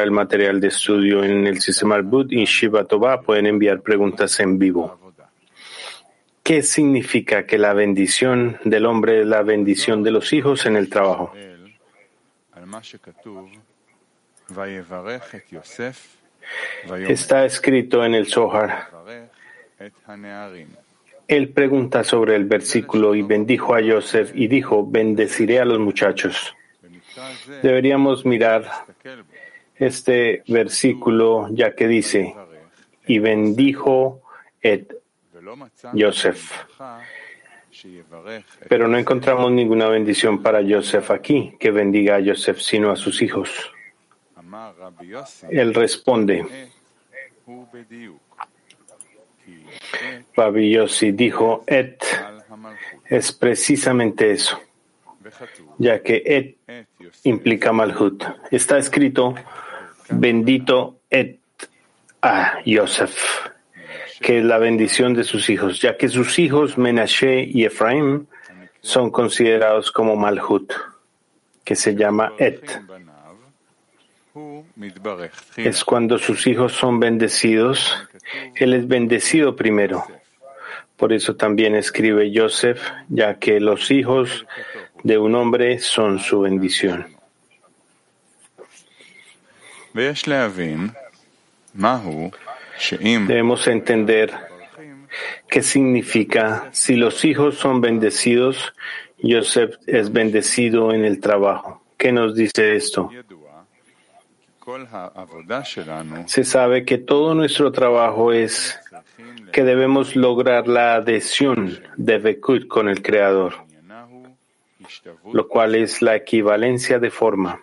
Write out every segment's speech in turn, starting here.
el material de estudio en el sistema Albut y Shiva Tova pueden enviar preguntas en vivo. ¿Qué significa que la bendición del hombre es la bendición de los hijos en el trabajo? Está escrito en el Zohar. Él pregunta sobre el versículo y bendijo a Yosef y dijo, bendeciré a los muchachos. Deberíamos mirar este versículo ya que dice, y bendijo et Yosef. Pero no encontramos ninguna bendición para Yosef aquí, que bendiga a Yosef, sino a sus hijos. Él responde, Rabbi Yossi dijo, et es precisamente eso, ya que et implica malhut. Está escrito, bendito et a Yosef, que es la bendición de sus hijos, ya que sus hijos Menashe y Efraim son considerados como malhut, que se llama et. Es cuando sus hijos son bendecidos, él es bendecido primero. Por eso también escribe Joseph, ya que los hijos de un hombre son su bendición. Debemos entender qué significa si los hijos son bendecidos, Joseph es bendecido en el trabajo. ¿Qué nos dice esto? Se sabe que todo nuestro trabajo es que debemos lograr la adhesión de Bekut con el Creador, lo cual es la equivalencia de forma,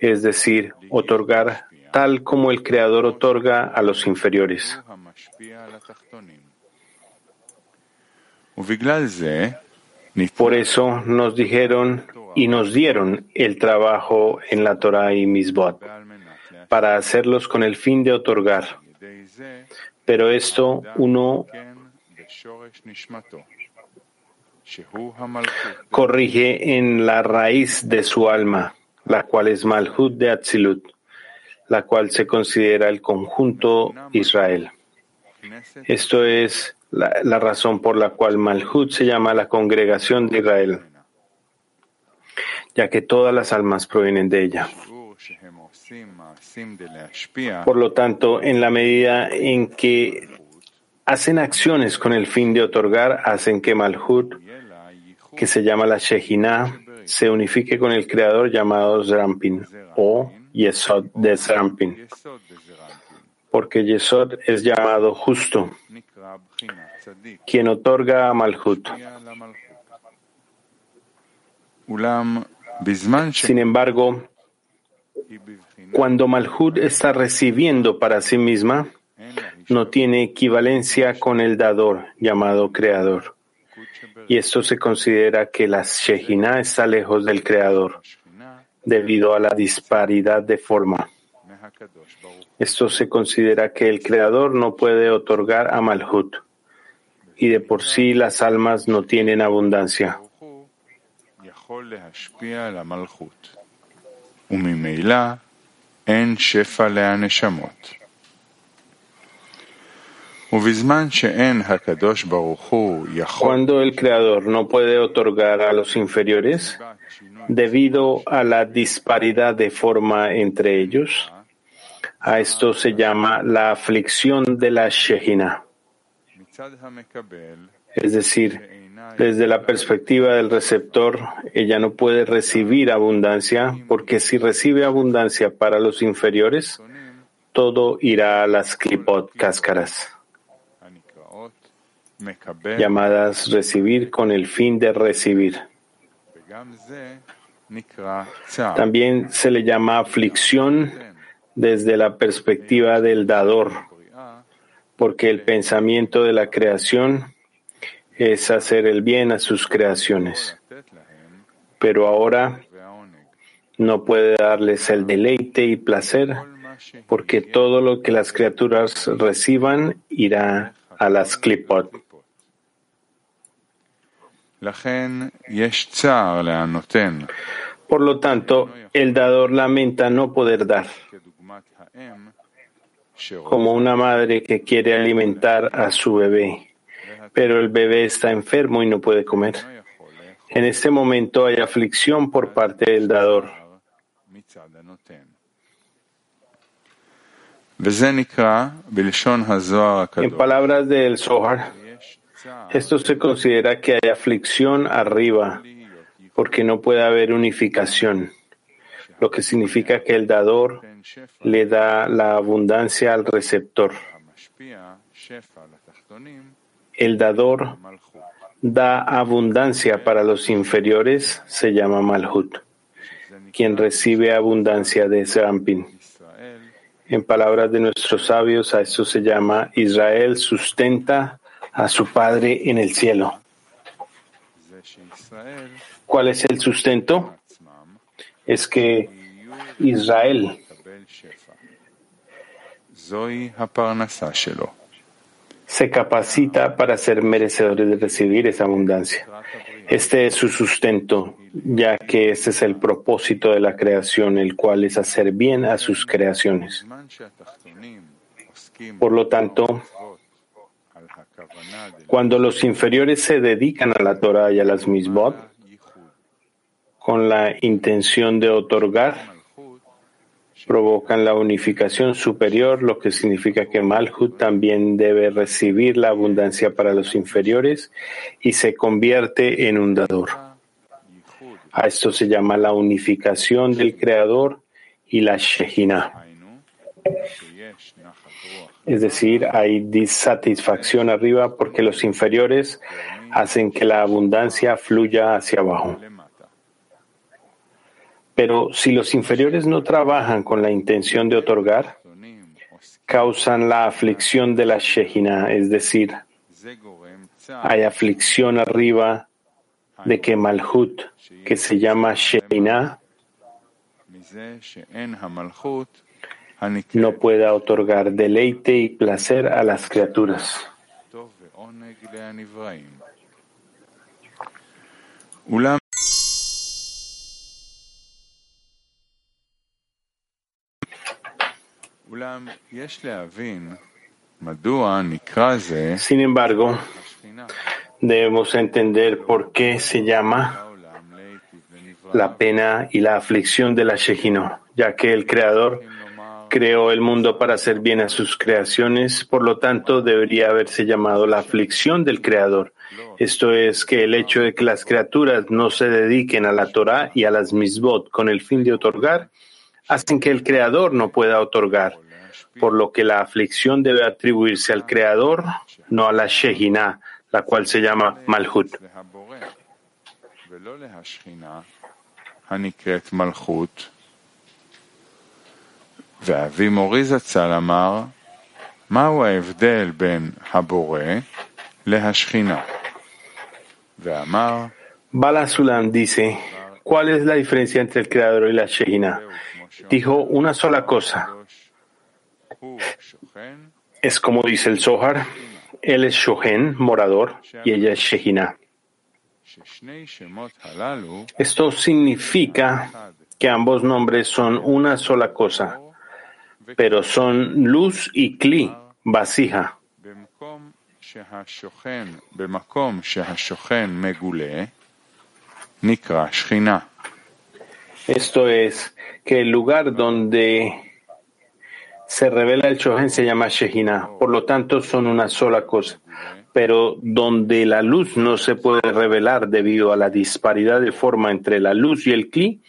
es decir, otorgar tal como el Creador otorga a los inferiores. Por eso nos dijeron y nos dieron el trabajo en la Torah y Misbot para hacerlos con el fin de otorgar. Pero esto uno corrige en la raíz de su alma, la cual es Malhut de Atzilut, la cual se considera el conjunto Israel. Esto es la, razón por la cual Malhut se llama la congregación de Israel ya que todas las almas provienen de ella. Por lo tanto, en la medida en que hacen acciones con el fin de otorgar, hacen que Malhut, que se llama la Shejina, se unifique con el creador llamado Zerampin o Yesod de Zerampin. Porque Yesod es llamado justo, quien otorga a Malhut. Sin embargo, cuando Malhut está recibiendo para sí misma, no tiene equivalencia con el dador llamado creador. Y esto se considera que la Shejina está lejos del creador debido a la disparidad de forma. Esto se considera que el creador no puede otorgar a Malhut y de por sí las almas no tienen abundancia. Cuando el Creador no puede otorgar a los inferiores, debido a la disparidad de forma entre ellos, a esto se llama la aflicción de la Shejina. Es decir, desde la perspectiva del receptor, ella no puede recibir abundancia porque si recibe abundancia para los inferiores, todo irá a las clipot cáscaras, llamadas recibir con el fin de recibir. También se le llama aflicción desde la perspectiva del dador, porque el pensamiento de la creación es hacer el bien a sus creaciones. Pero ahora no puede darles el deleite y placer porque todo lo que las criaturas reciban irá a las clipot. Por lo tanto, el dador lamenta no poder dar. como una madre que quiere alimentar a su bebé, pero el bebé está enfermo y no puede comer. En este momento hay aflicción por parte del dador. En palabras del Zohar, esto se considera que hay aflicción arriba, porque no puede haber unificación, lo que significa que el dador le da la abundancia al receptor. El dador da abundancia para los inferiores, se llama Malhut, quien recibe abundancia de Zerampin. En palabras de nuestros sabios, a esto se llama Israel sustenta a su Padre en el cielo. ¿Cuál es el sustento? Es que Israel se capacita para ser merecedores de recibir esa abundancia. Este es su sustento, ya que este es el propósito de la creación, el cual es hacer bien a sus creaciones. Por lo tanto, cuando los inferiores se dedican a la Torah y a las misbot, con la intención de otorgar, provocan la unificación superior, lo que significa que Malhut también debe recibir la abundancia para los inferiores y se convierte en un dador. A esto se llama la unificación del Creador y la Shejina. Es decir, hay disatisfacción arriba porque los inferiores hacen que la abundancia fluya hacia abajo. Pero si los inferiores no trabajan con la intención de otorgar, causan la aflicción de la Shejina, es decir, hay aflicción arriba de que Malhut, que se llama Shejina, no pueda otorgar deleite y placer a las criaturas. Sin embargo, debemos entender por qué se llama la pena y la aflicción de la Shejino, ya que el Creador creó el mundo para hacer bien a sus creaciones, por lo tanto debería haberse llamado la aflicción del Creador. Esto es que el hecho de que las criaturas no se dediquen a la Torah y a las misbot con el fin de otorgar, hacen que el Creador no pueda otorgar, por lo que la aflicción debe atribuirse al Creador, no a la Shejina, la cual se llama Malhut. Bala Sulam dice, ¿cuál es la diferencia entre el Creador y la Shejina? dijo una sola cosa. Es como dice el Zohar, él es Shohen, morador, y ella es Shejina. Esto significa que ambos nombres son una sola cosa, pero son luz y kli, vasija. Esto es que el lugar donde se revela el Shohen se llama Shejina, por lo tanto son una sola cosa. Pero donde la luz no se puede revelar debido a la disparidad de forma entre la luz y el Kli,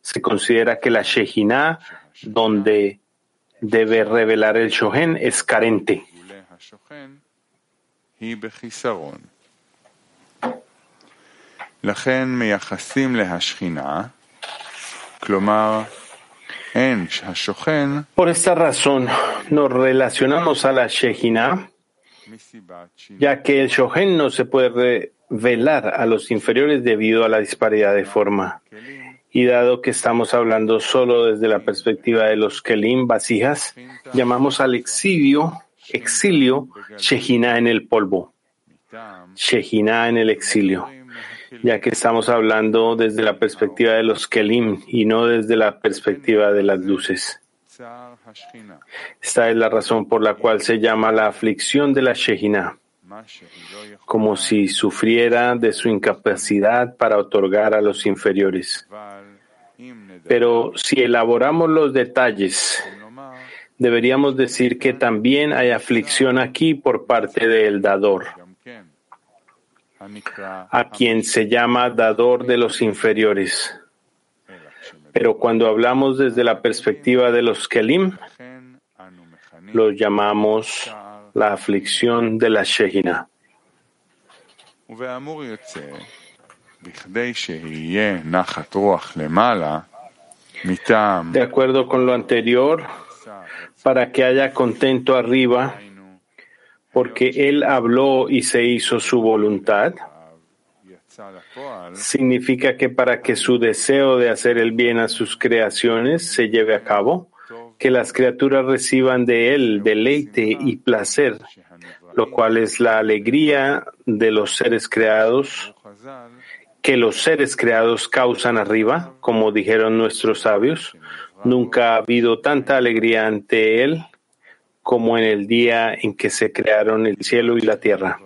se considera que la Shejina, donde debe revelar el Shohen, es carente. Por esta razón, nos relacionamos a la Shejina, ya que el Shohen no se puede revelar a los inferiores debido a la disparidad de forma. Y dado que estamos hablando solo desde la perspectiva de los Kelim vasijas, llamamos al exilio, exilio Shejina en el polvo. Shejina en el exilio ya que estamos hablando desde la perspectiva de los Kelim y no desde la perspectiva de las luces. Esta es la razón por la cual se llama la aflicción de la Shejina, como si sufriera de su incapacidad para otorgar a los inferiores. Pero si elaboramos los detalles, deberíamos decir que también hay aflicción aquí por parte del dador, a quien se llama dador de los inferiores. Pero cuando hablamos desde la perspectiva de los Kelim, lo llamamos la aflicción de la Shehina. De acuerdo con lo anterior, para que haya contento arriba, porque Él habló y se hizo su voluntad, significa que para que su deseo de hacer el bien a sus creaciones se lleve a cabo, que las criaturas reciban de Él deleite y placer, lo cual es la alegría de los seres creados, que los seres creados causan arriba, como dijeron nuestros sabios. Nunca ha habido tanta alegría ante Él como en el día en que se crearon el cielo y la tierra.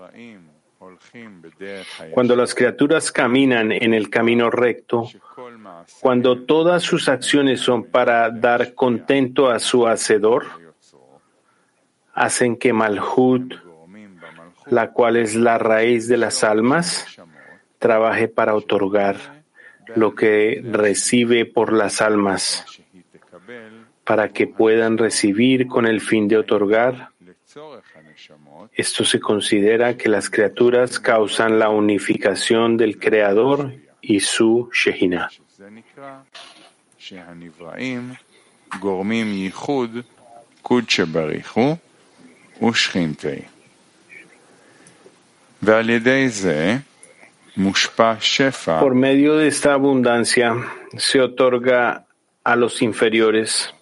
Cuando las criaturas caminan en el camino recto, cuando todas sus acciones son para dar contento a su Hacedor, hacen que Malhut, la cual es la raíz de las almas, trabaje para otorgar lo que recibe por las almas, para que puedan recibir con el fin de otorgar esto se considera que las criaturas causan la unificación del Creador y su Shejina. Por medio de esta abundancia se otorga a los inferiores.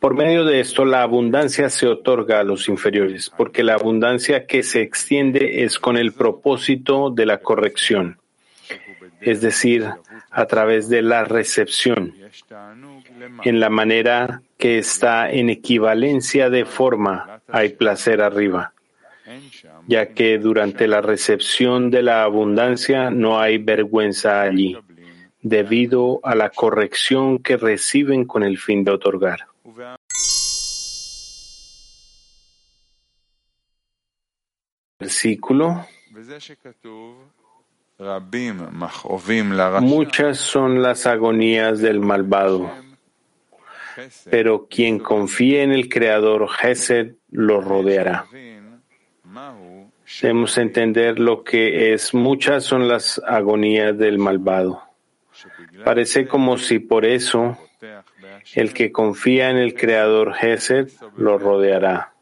Por medio de esto, la abundancia se otorga a los inferiores, porque la abundancia que se extiende es con el propósito de la corrección, es decir, a través de la recepción, en la manera que está en equivalencia de forma hay placer arriba, ya que durante la recepción de la abundancia no hay vergüenza allí debido a la corrección que reciben con el fin de otorgar. Versículo. Muchas son las agonías del malvado, pero quien confíe en el Creador Gesed lo rodeará. Debemos entender lo que es muchas son las agonías del malvado. Parece como si por eso el que confía en el Creador Gesed lo rodeará.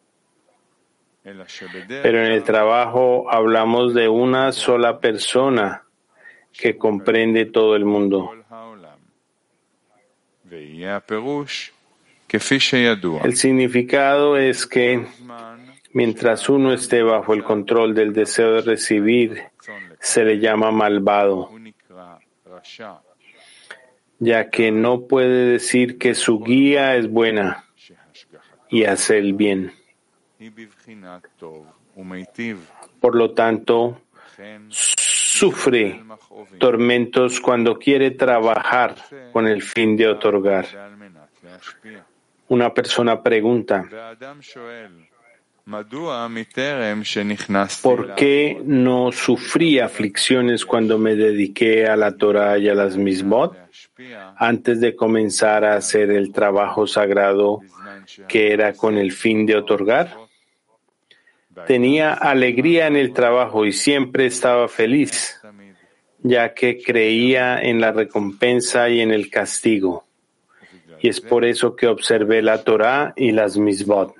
Pero en el trabajo hablamos de una sola persona que comprende todo el mundo. El significado es que mientras uno esté bajo el control del deseo de recibir, se le llama malvado ya que no puede decir que su guía es buena y hace el bien. Por lo tanto, sufre tormentos cuando quiere trabajar con el fin de otorgar. Una persona pregunta, ¿Por qué no sufrí aflicciones cuando me dediqué a la Torah y a las mismot antes de comenzar a hacer el trabajo sagrado que era con el fin de otorgar? Tenía alegría en el trabajo y siempre estaba feliz, ya que creía en la recompensa y en el castigo. Y es por eso que observé la Torah y las misbot.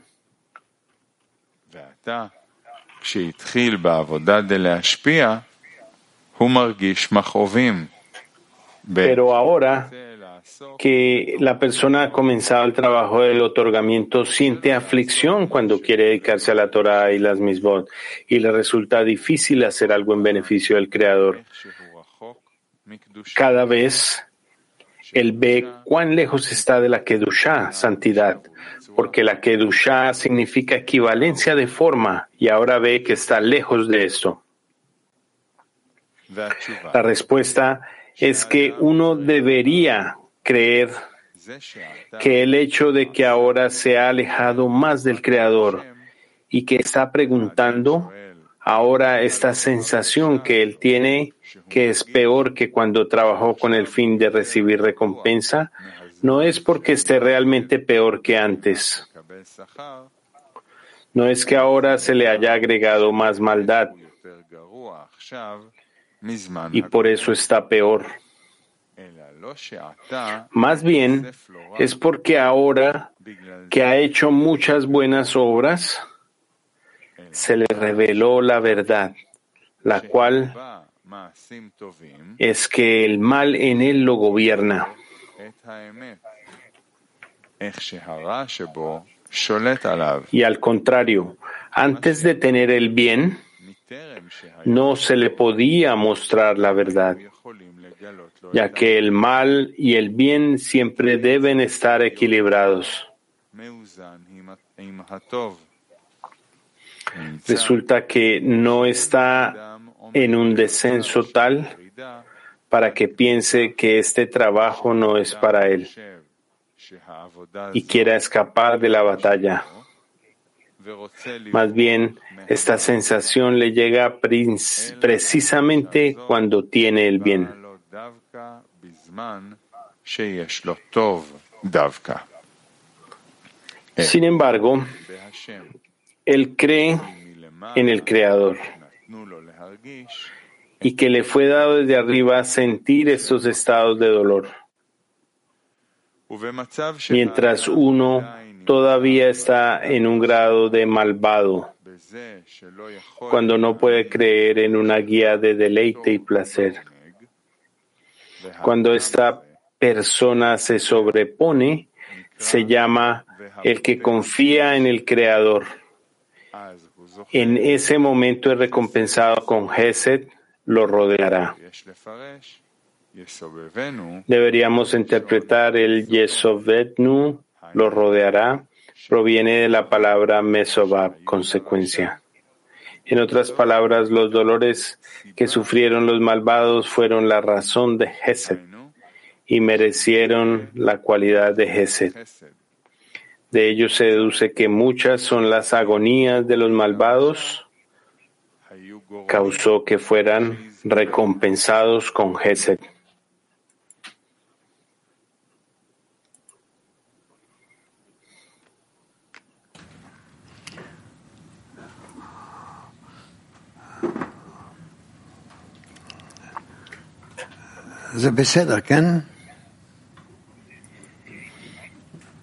Pero ahora que la persona ha comenzado el trabajo del otorgamiento, siente aflicción cuando quiere dedicarse a la Torah y las misbot, y le resulta difícil hacer algo en beneficio del Creador. Cada vez él ve cuán lejos está de la Kedushá, santidad, porque la Kedushá significa equivalencia de forma y ahora ve que está lejos de esto. La respuesta es que uno debería creer que el hecho de que ahora se ha alejado más del Creador y que está preguntando ahora esta sensación que él tiene que es peor que cuando trabajó con el fin de recibir recompensa, no es porque esté realmente peor que antes. No es que ahora se le haya agregado más maldad y por eso está peor. Más bien es porque ahora que ha hecho muchas buenas obras, se le reveló la verdad, la cual es que el mal en él lo gobierna. Y al contrario, antes de tener el bien, no se le podía mostrar la verdad, ya que el mal y el bien siempre deben estar equilibrados. Resulta que no está en un descenso tal para que piense que este trabajo no es para él y quiera escapar de la batalla. Más bien, esta sensación le llega precisamente cuando tiene el bien. Sin embargo, él cree en el Creador. y que le fue dado desde arriba sentir estos estados de dolor. Mientras uno todavía está en un grado de malvado, cuando no puede creer en una guía de deleite y placer. Cuando esta persona se sobrepone, se llama el que confía en el Creador. En ese momento es recompensado con Gesed, lo rodeará. Deberíamos interpretar el Yesovetnu, lo rodeará, proviene de la palabra Mesobab, consecuencia. En otras palabras, los dolores que sufrieron los malvados fueron la razón de Gesed y merecieron la cualidad de Gesed. De ello se deduce que muchas son las agonías de los malvados, causó que fueran recompensados con Gesed.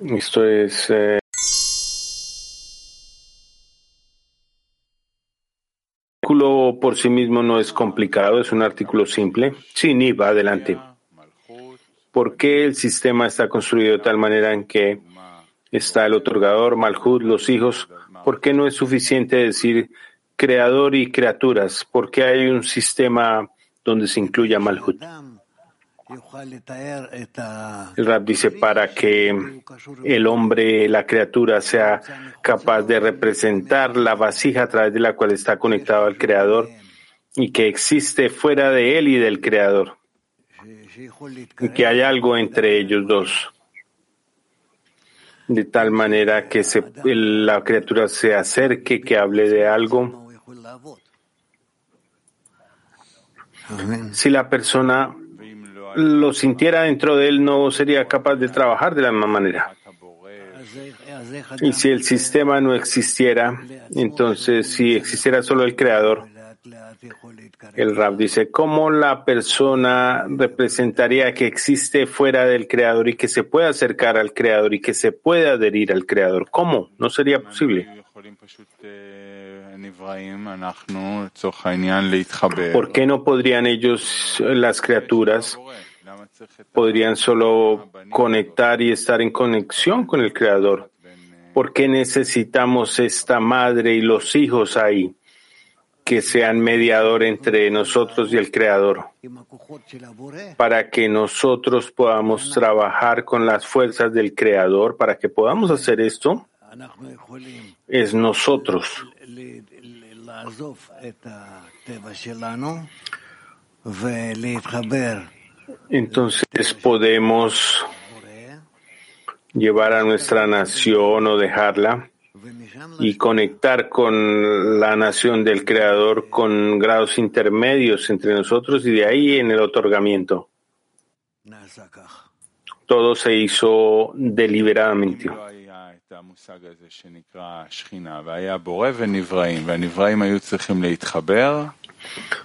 Esto es. Eh, artículo por sí mismo no es complicado, es un artículo simple. Sí, ni va adelante. ¿Por qué el sistema está construido de tal manera en que está el otorgador, Malhud, los hijos? ¿Por qué no es suficiente decir creador y criaturas? ¿Por qué hay un sistema donde se incluya Malhud? El Rab dice para que el hombre, la criatura, sea capaz de representar la vasija a través de la cual está conectado al Creador y que existe fuera de él y del Creador. Y que hay algo entre ellos dos. De tal manera que la criatura se acerque, que hable de algo. Si la persona lo sintiera dentro de él, no sería capaz de trabajar de la misma manera. Y si el sistema no existiera, entonces si existiera solo el creador, el Rab dice, ¿cómo la persona representaría que existe fuera del creador y que se puede acercar al creador y que se puede adherir al creador? ¿Cómo? No sería posible. ¿Por qué no podrían ellos, las criaturas, podrían solo conectar y estar en conexión con el Creador? ¿Por qué necesitamos esta madre y los hijos ahí? que sean mediador entre nosotros y el Creador, para que nosotros podamos trabajar con las fuerzas del Creador, para que podamos hacer esto, es nosotros. Entonces podemos llevar a nuestra nación o dejarla y conectar con la nación del Creador con grados intermedios entre nosotros y de ahí en el otorgamiento. Todo se hizo deliberadamente.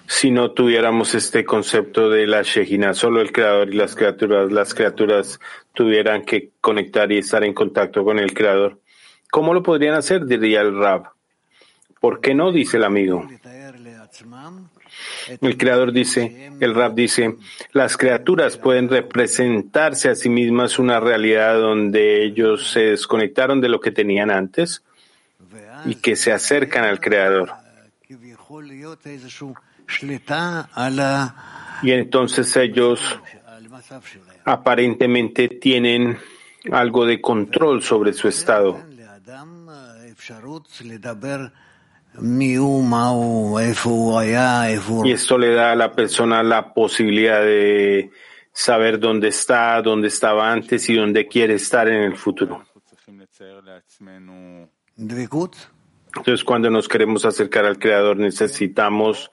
Si no tuviéramos este concepto de la Shejina, solo el Creador y las criaturas, las criaturas tuvieran que conectar y estar en contacto con el Creador. ¿Cómo lo podrían hacer? diría el Rab. ¿Por qué no? dice el amigo. El creador dice, el Rab dice, las criaturas pueden representarse a sí mismas una realidad donde ellos se desconectaron de lo que tenían antes y que se acercan al creador. Y entonces ellos aparentemente tienen algo de control sobre su estado. Y esto le da a la persona la posibilidad de saber dónde está, dónde estaba antes y dónde quiere estar en el futuro. Entonces, cuando nos queremos acercar al Creador, necesitamos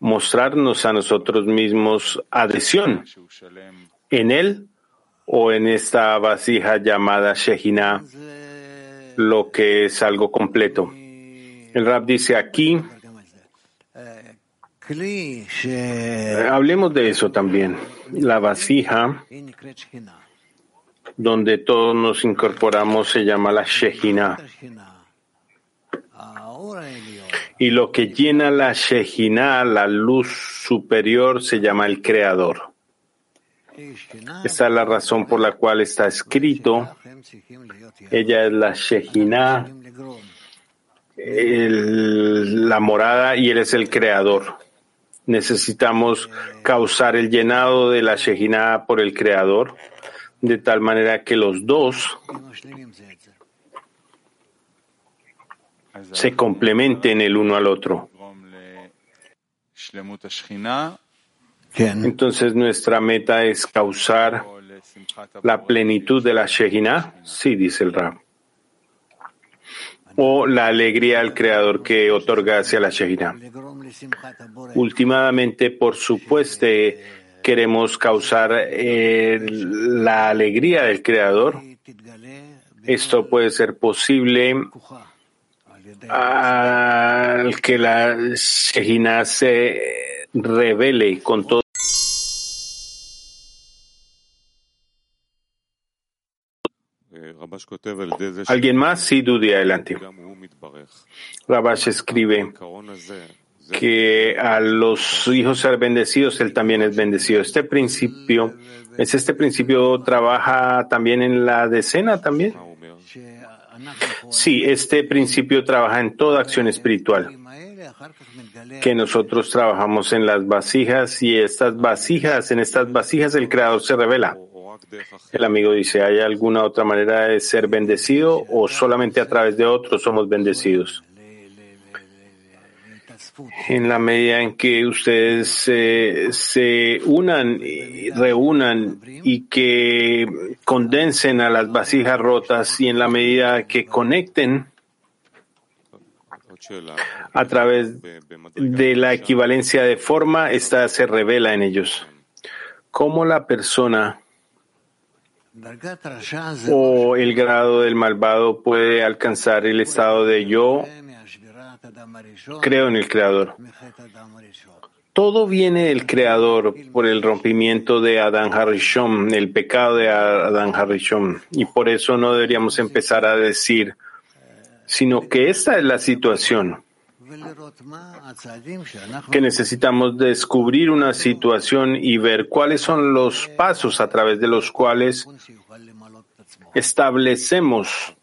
mostrarnos a nosotros mismos adhesión en Él o en esta vasija llamada Shejina lo que es algo completo. El rap dice aquí, hablemos de eso también, la vasija donde todos nos incorporamos se llama la Shejina. Y lo que llena la Shejina, la luz superior, se llama el Creador. Esta es la razón por la cual está escrito. Ella es la Shejina, la morada y él es el creador. Necesitamos causar el llenado de la Shejina por el creador, de tal manera que los dos se complementen el uno al otro. Entonces nuestra meta es causar la plenitud de la Shejina, sí, dice el Rab. O la alegría al Creador que otorga hacia la Shejina. Últimamente, por supuesto, queremos causar eh, la alegría del Creador. Esto puede ser posible al que la Shejina se revele con todo. ¿Alguien más? Sí, Dudi, adelante. Rabash escribe que a los hijos ser bendecidos, él también es bendecido. Este principio, ¿es este principio trabaja también en la decena también? Sí, este principio trabaja en toda acción espiritual. Que nosotros trabajamos en las vasijas y estas vasijas, en estas vasijas el Creador se revela. El amigo dice, ¿hay alguna otra manera de ser bendecido o solamente a través de otros somos bendecidos? En la medida en que ustedes se unan y reúnan y que condensen a las vasijas rotas y en la medida que conecten a través de la equivalencia de forma, esta se revela en ellos. ¿Cómo la persona o el grado del malvado puede alcanzar el estado de yo creo en el Creador. Todo viene del Creador por el rompimiento de Adán Harishon, el pecado de Adán Harishon. Y por eso no deberíamos empezar a decir, sino que esta es la situación que necesitamos descubrir una situación y ver cuáles son los pasos a través de los cuales establecemos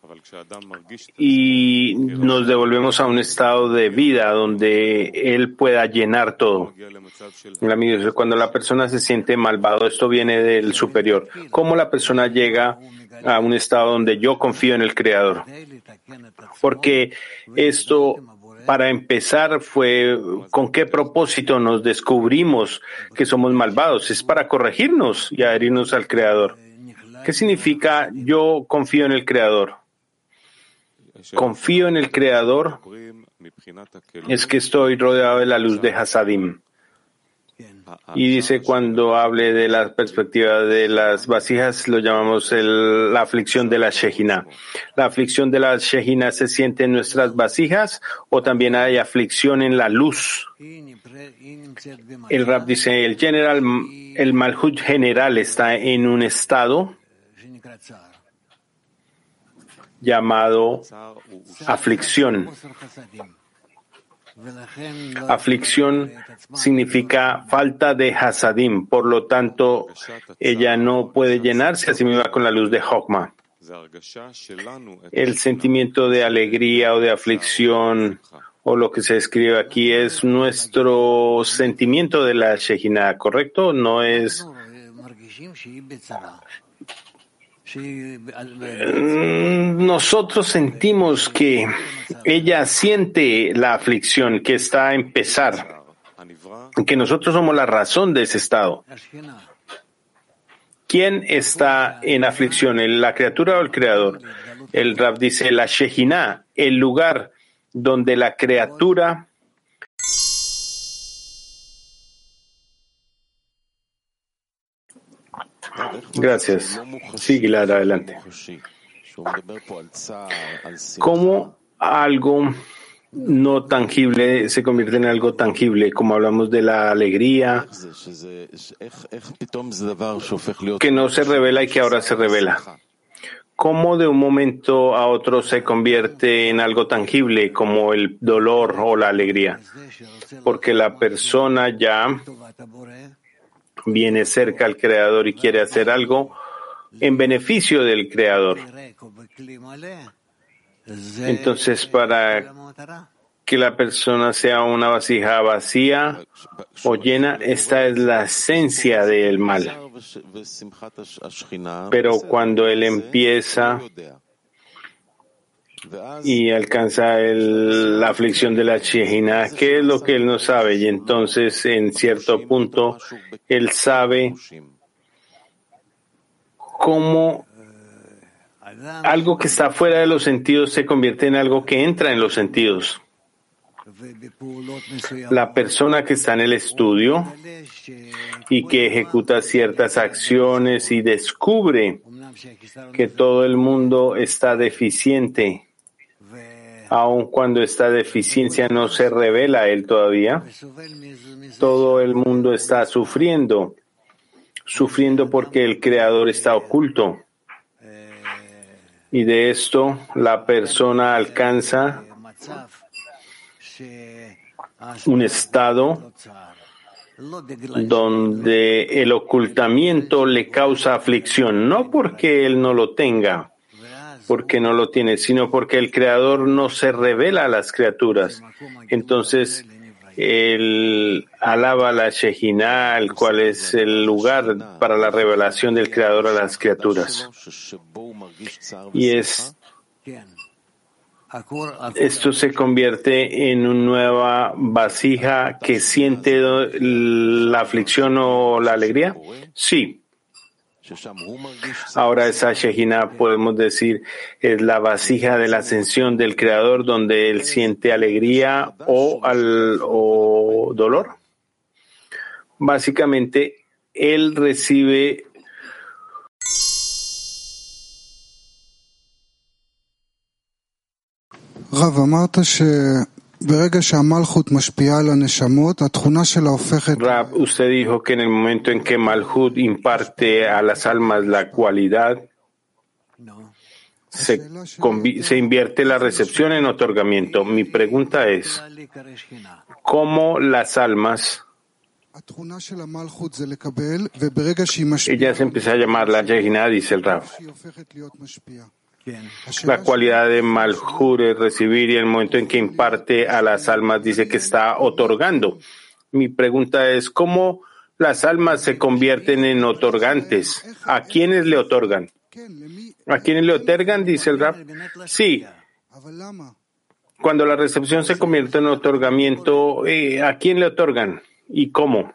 y nos devolvemos a un estado de vida donde Él pueda llenar todo. Cuando la persona se siente malvado, esto viene del superior. ¿Cómo la persona llega a un estado donde yo confío en el Creador? Porque esto para empezar fue con qué propósito nos descubrimos que somos malvados. Es para corregirnos y adherirnos al Creador. ¿Qué significa yo confío en el Creador? Confío en el Creador es que estoy rodeado de la luz de Hasadim. Y dice cuando hable de la perspectiva de las vasijas, lo llamamos la aflicción de la Shejina. ¿La aflicción de la Shejina se siente en nuestras vasijas o también hay aflicción en la luz? El Rab dice, el general, el Malhut general está en un estado llamado aflicción. Aflicción significa falta de hasadim, por lo tanto, ella no puede llenarse a sí misma con la luz de Hokma. El sentimiento de alegría o de aflicción o lo que se escribe aquí es nuestro sentimiento de la Shejina, ¿correcto? No es nosotros sentimos que ella siente la aflicción que está a empezar, que nosotros somos la razón de ese estado. ¿Quién está en aflicción, la criatura o el creador? El Rab dice la Shejina, el lugar donde la criatura Gracias. Sigue adelante. ¿Cómo algo no tangible se convierte en algo tangible, como hablamos de la alegría, que no se revela y que ahora se revela. ¿Cómo de un momento a otro se convierte en algo tangible como el dolor o la alegría? Porque la persona ya viene cerca al Creador y quiere hacer algo en beneficio del Creador. Entonces, para que la persona sea una vasija vacía o llena, esta es la esencia del mal. Pero cuando él empieza y alcanza la aflicción de la chihina, ¿qué es lo que él no sabe? Y entonces, en cierto punto, él sabe cómo algo que está fuera de los sentidos se convierte en algo que entra en los sentidos. La persona que está en el estudio y que ejecuta ciertas acciones y descubre que todo el mundo está deficiente aun cuando esta deficiencia no se revela a él todavía, todo el mundo está sufriendo, sufriendo porque el Creador está oculto. Y de esto la persona alcanza un estado donde el ocultamiento le causa aflicción, no porque él no lo tenga, porque no lo tiene, sino porque el Creador no se revela a las criaturas. Entonces, él alaba la Shejina, el cual es el lugar para la revelación del Creador a las criaturas. Y es, esto se convierte en una nueva vasija que siente la aflicción o la alegría. Sí, Ahora esa Shejina, podemos decir, es la vasija de la ascensión del Creador donde él siente alegría o, al, o dolor. Básicamente, él recibe Rab, usted dijo que en el momento en que Malhut imparte a las almas la cualidad, se, se, invierte la recepción en otorgamiento. Mi pregunta es, ¿cómo las almas Ella se empieza a llamar la Yehinah, dice el Rab. La cualidad de Malhur recibir y el momento en que imparte a las almas dice que está otorgando. Mi pregunta es, ¿cómo las almas se convierten en otorgantes? ¿A quiénes le otorgan? ¿A quiénes le otorgan? Dice el Rab. Sí. Cuando la recepción se convierte en otorgamiento, eh, ¿a quién le otorgan? ¿Y cómo?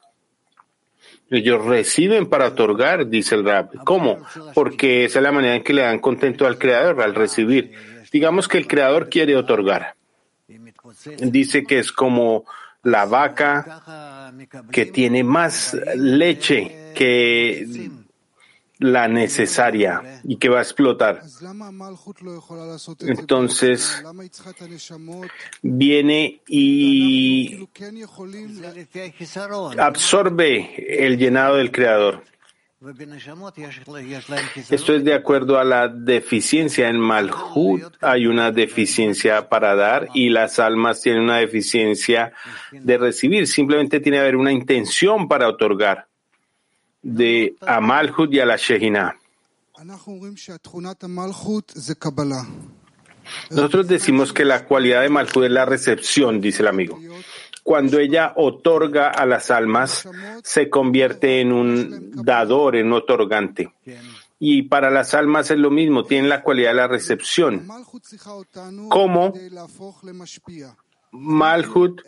Ellos reciben para otorgar, dice el rap. ¿Cómo? Porque esa es la manera en que le dan contento al creador al recibir. Digamos que el creador quiere otorgar. Dice que es como la vaca que tiene más leche que la necesaria y que va a explotar. Entonces viene y absorbe el llenado del Creador. Esto es de acuerdo a la deficiencia. En Malhut hay una deficiencia para dar y las almas tienen una deficiencia de recibir. Simplemente tiene que haber una intención para otorgar de Amalhut y a la Shehinah. Nosotros decimos que la cualidad de Malhut es la recepción, dice el amigo. Cuando ella otorga a las almas, se convierte en un dador, en un otorgante. Y para las almas es lo mismo, tienen la cualidad de la recepción. ¿Cómo? Malhut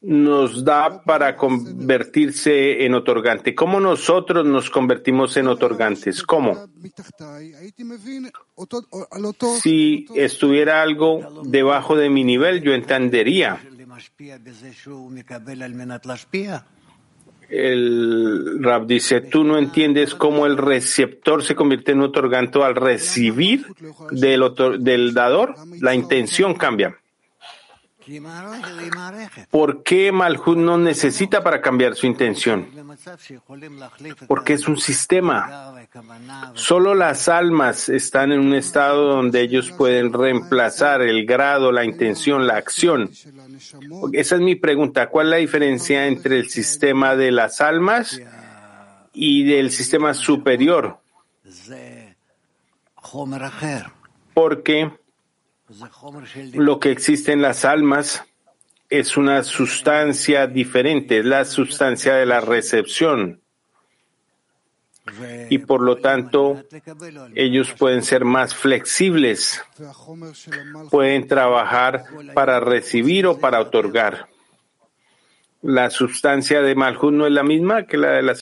nos da para convertirse en otorgante. ¿Cómo nosotros nos convertimos en otorgantes? ¿Cómo? Si estuviera algo debajo de mi nivel, yo entendería. El Rab dice, tú no entiendes cómo el receptor se convierte en otorgante al recibir del, del dador. La intención cambia. ¿Por qué Malhut no necesita para cambiar su intención? Porque es un sistema. Solo las almas están en un estado donde ellos pueden reemplazar el grado, la intención, la acción. Esa es mi pregunta. ¿Cuál es la diferencia entre el sistema de las almas y del sistema superior? Porque lo que existe en las almas es una sustancia diferente, es la sustancia de la recepción. Y por lo tanto, ellos pueden ser más flexibles, pueden trabajar para recibir o para otorgar. La sustancia de Malhut no es la misma que la de las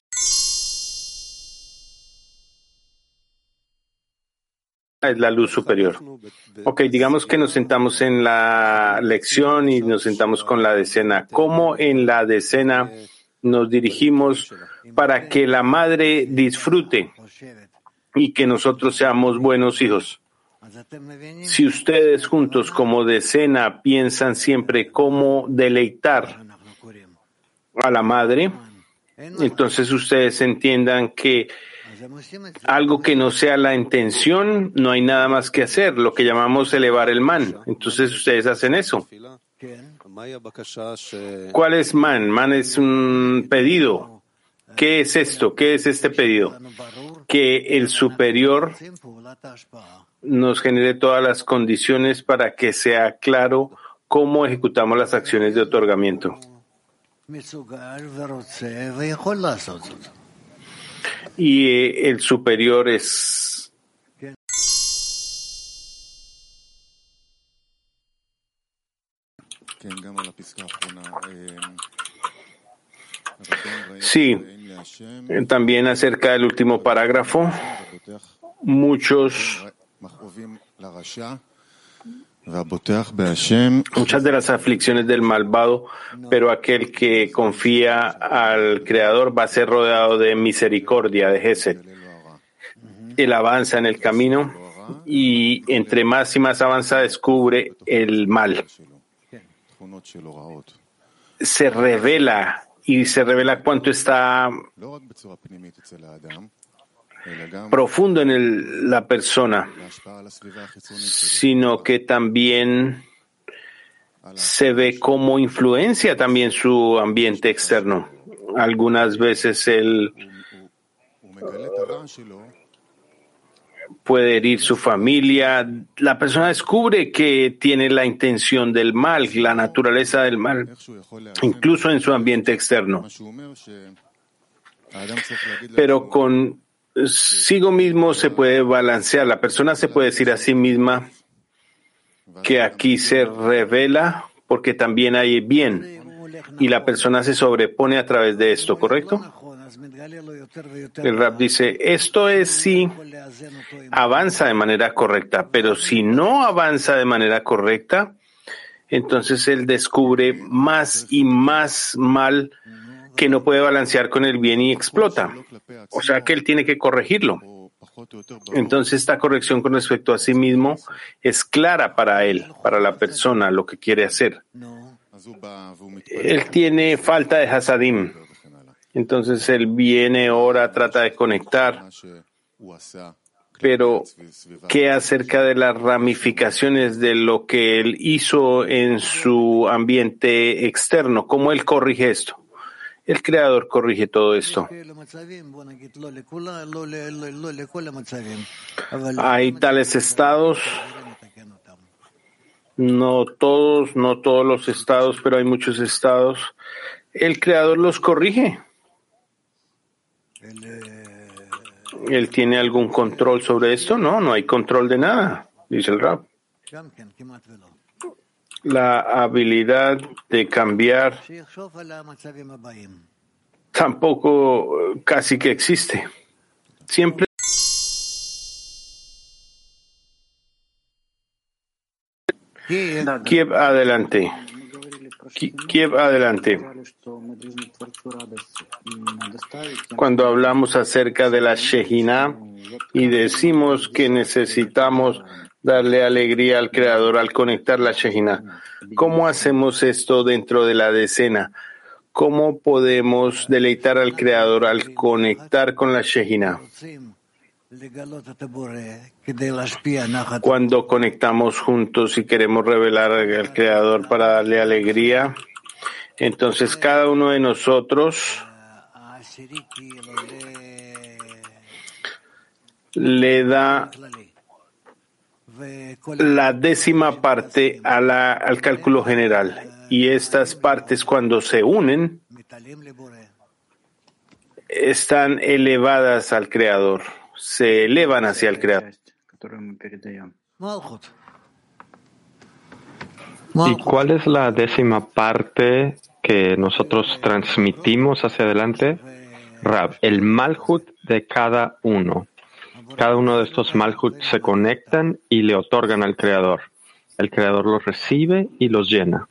es la luz superior. Ok, digamos que nos sentamos en la lección y nos sentamos con la decena. ¿Cómo en la decena nos dirigimos para que la madre disfrute y que nosotros seamos buenos hijos? Si ustedes juntos como decena piensan siempre cómo deleitar a la madre, entonces ustedes entiendan que algo que no sea la intención, no hay nada más que hacer, lo que llamamos elevar el man. Entonces ustedes hacen eso. ¿Cuál es man? Man es un pedido. ¿Qué es esto? ¿Qué es este pedido? Que el superior nos genere todas las condiciones para que sea claro cómo ejecutamos las acciones de otorgamiento y eh, el superior es Sí, también acerca del último parágrafo, muchos Muchas de las aflicciones del malvado, pero aquel que confía al Creador va a ser rodeado de misericordia, de Gesed. Él avanza en el camino y entre más y más avanza descubre el mal. Se revela y se revela cuánto está profundo en la persona, sino que también se ve como influencia también su ambiente externo. Algunas veces él puede herir su familia. La persona descubre que tiene la intención del mal, la naturaleza del mal, incluso en su ambiente externo. Pero con sigo mismo se puede balancear. La persona se puede decir a sí misma que aquí se revela porque también hay bien y la persona se sobrepone a través de esto, ¿correcto? El rap dice, esto es si avanza de manera correcta, pero si no avanza de manera correcta, entonces él descubre más y más mal que no puede balancear con el bien y explota. O sea que él tiene que corregirlo. Entonces esta corrección con respecto a sí mismo es clara para él, para la persona, lo que quiere hacer. Él tiene falta de hasadim. Entonces él viene, ora, trata de conectar. Pero, ¿qué acerca de las ramificaciones de lo que él hizo en su ambiente externo? ¿Cómo él corrige esto? El Creador corrige todo esto. Hay tales estados, no todos, no todos los estados, pero hay muchos estados. El Creador los corrige. ¿Él tiene algún control sobre esto? No, no hay control de nada, dice el Rab. La habilidad de cambiar tampoco eh, casi que existe. Siempre Kiev adelante. Kiev adelante. Cuando hablamos acerca de la Shejina y decimos que necesitamos darle alegría al Creador al conectar la Shejina, ¿cómo hacemos esto dentro de la decena? ¿Cómo podemos deleitar al Creador al conectar con la Shejina? Cuando conectamos juntos y queremos revelar al Creador para darle alegría, entonces cada uno de nosotros le da la décima parte al cálculo general y estas partes cuando se unen están elevadas al Creador se elevan hacia el Creador. ¿Y cuál es la décima parte que nosotros transmitimos hacia adelante? Rab, el Malhut de cada uno. Cada uno de estos Malhut se conectan y le otorgan al Creador. El Creador los recibe y los llena.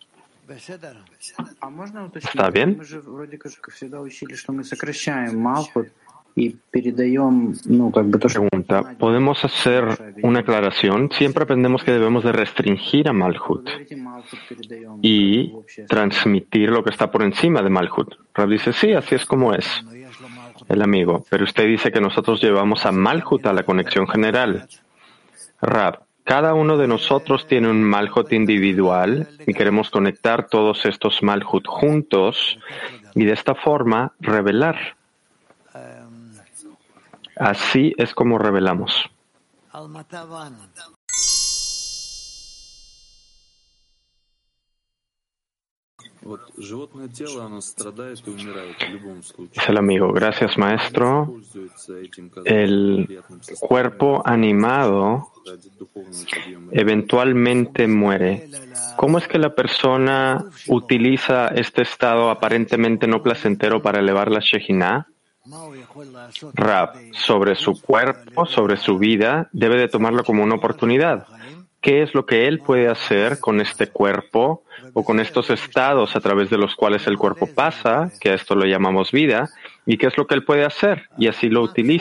¿Está bien? Pregunta, ¿podemos hacer una aclaración? Siempre aprendemos que debemos de restringir a Malhut y transmitir lo que está por encima de Malhut. Rab dice, sí, así es como es el amigo, pero usted dice que nosotros llevamos a Malhut a la conexión general. Rab, cada uno de nosotros tiene un Malhut individual y queremos conectar todos estos Malhut juntos y de esta forma revelar Así es como revelamos. Es el amigo. Gracias, maestro. El cuerpo animado eventualmente muere. ¿Cómo es que la persona utiliza este estado aparentemente no placentero para elevar la Shejinah? Rab, sobre su cuerpo, sobre su vida, debe de tomarlo como una oportunidad. ¿Qué es lo que él puede hacer con este cuerpo o con estos estados a través de los cuales el cuerpo pasa, que a esto lo llamamos vida, y qué es lo que él puede hacer? Y así lo utiliza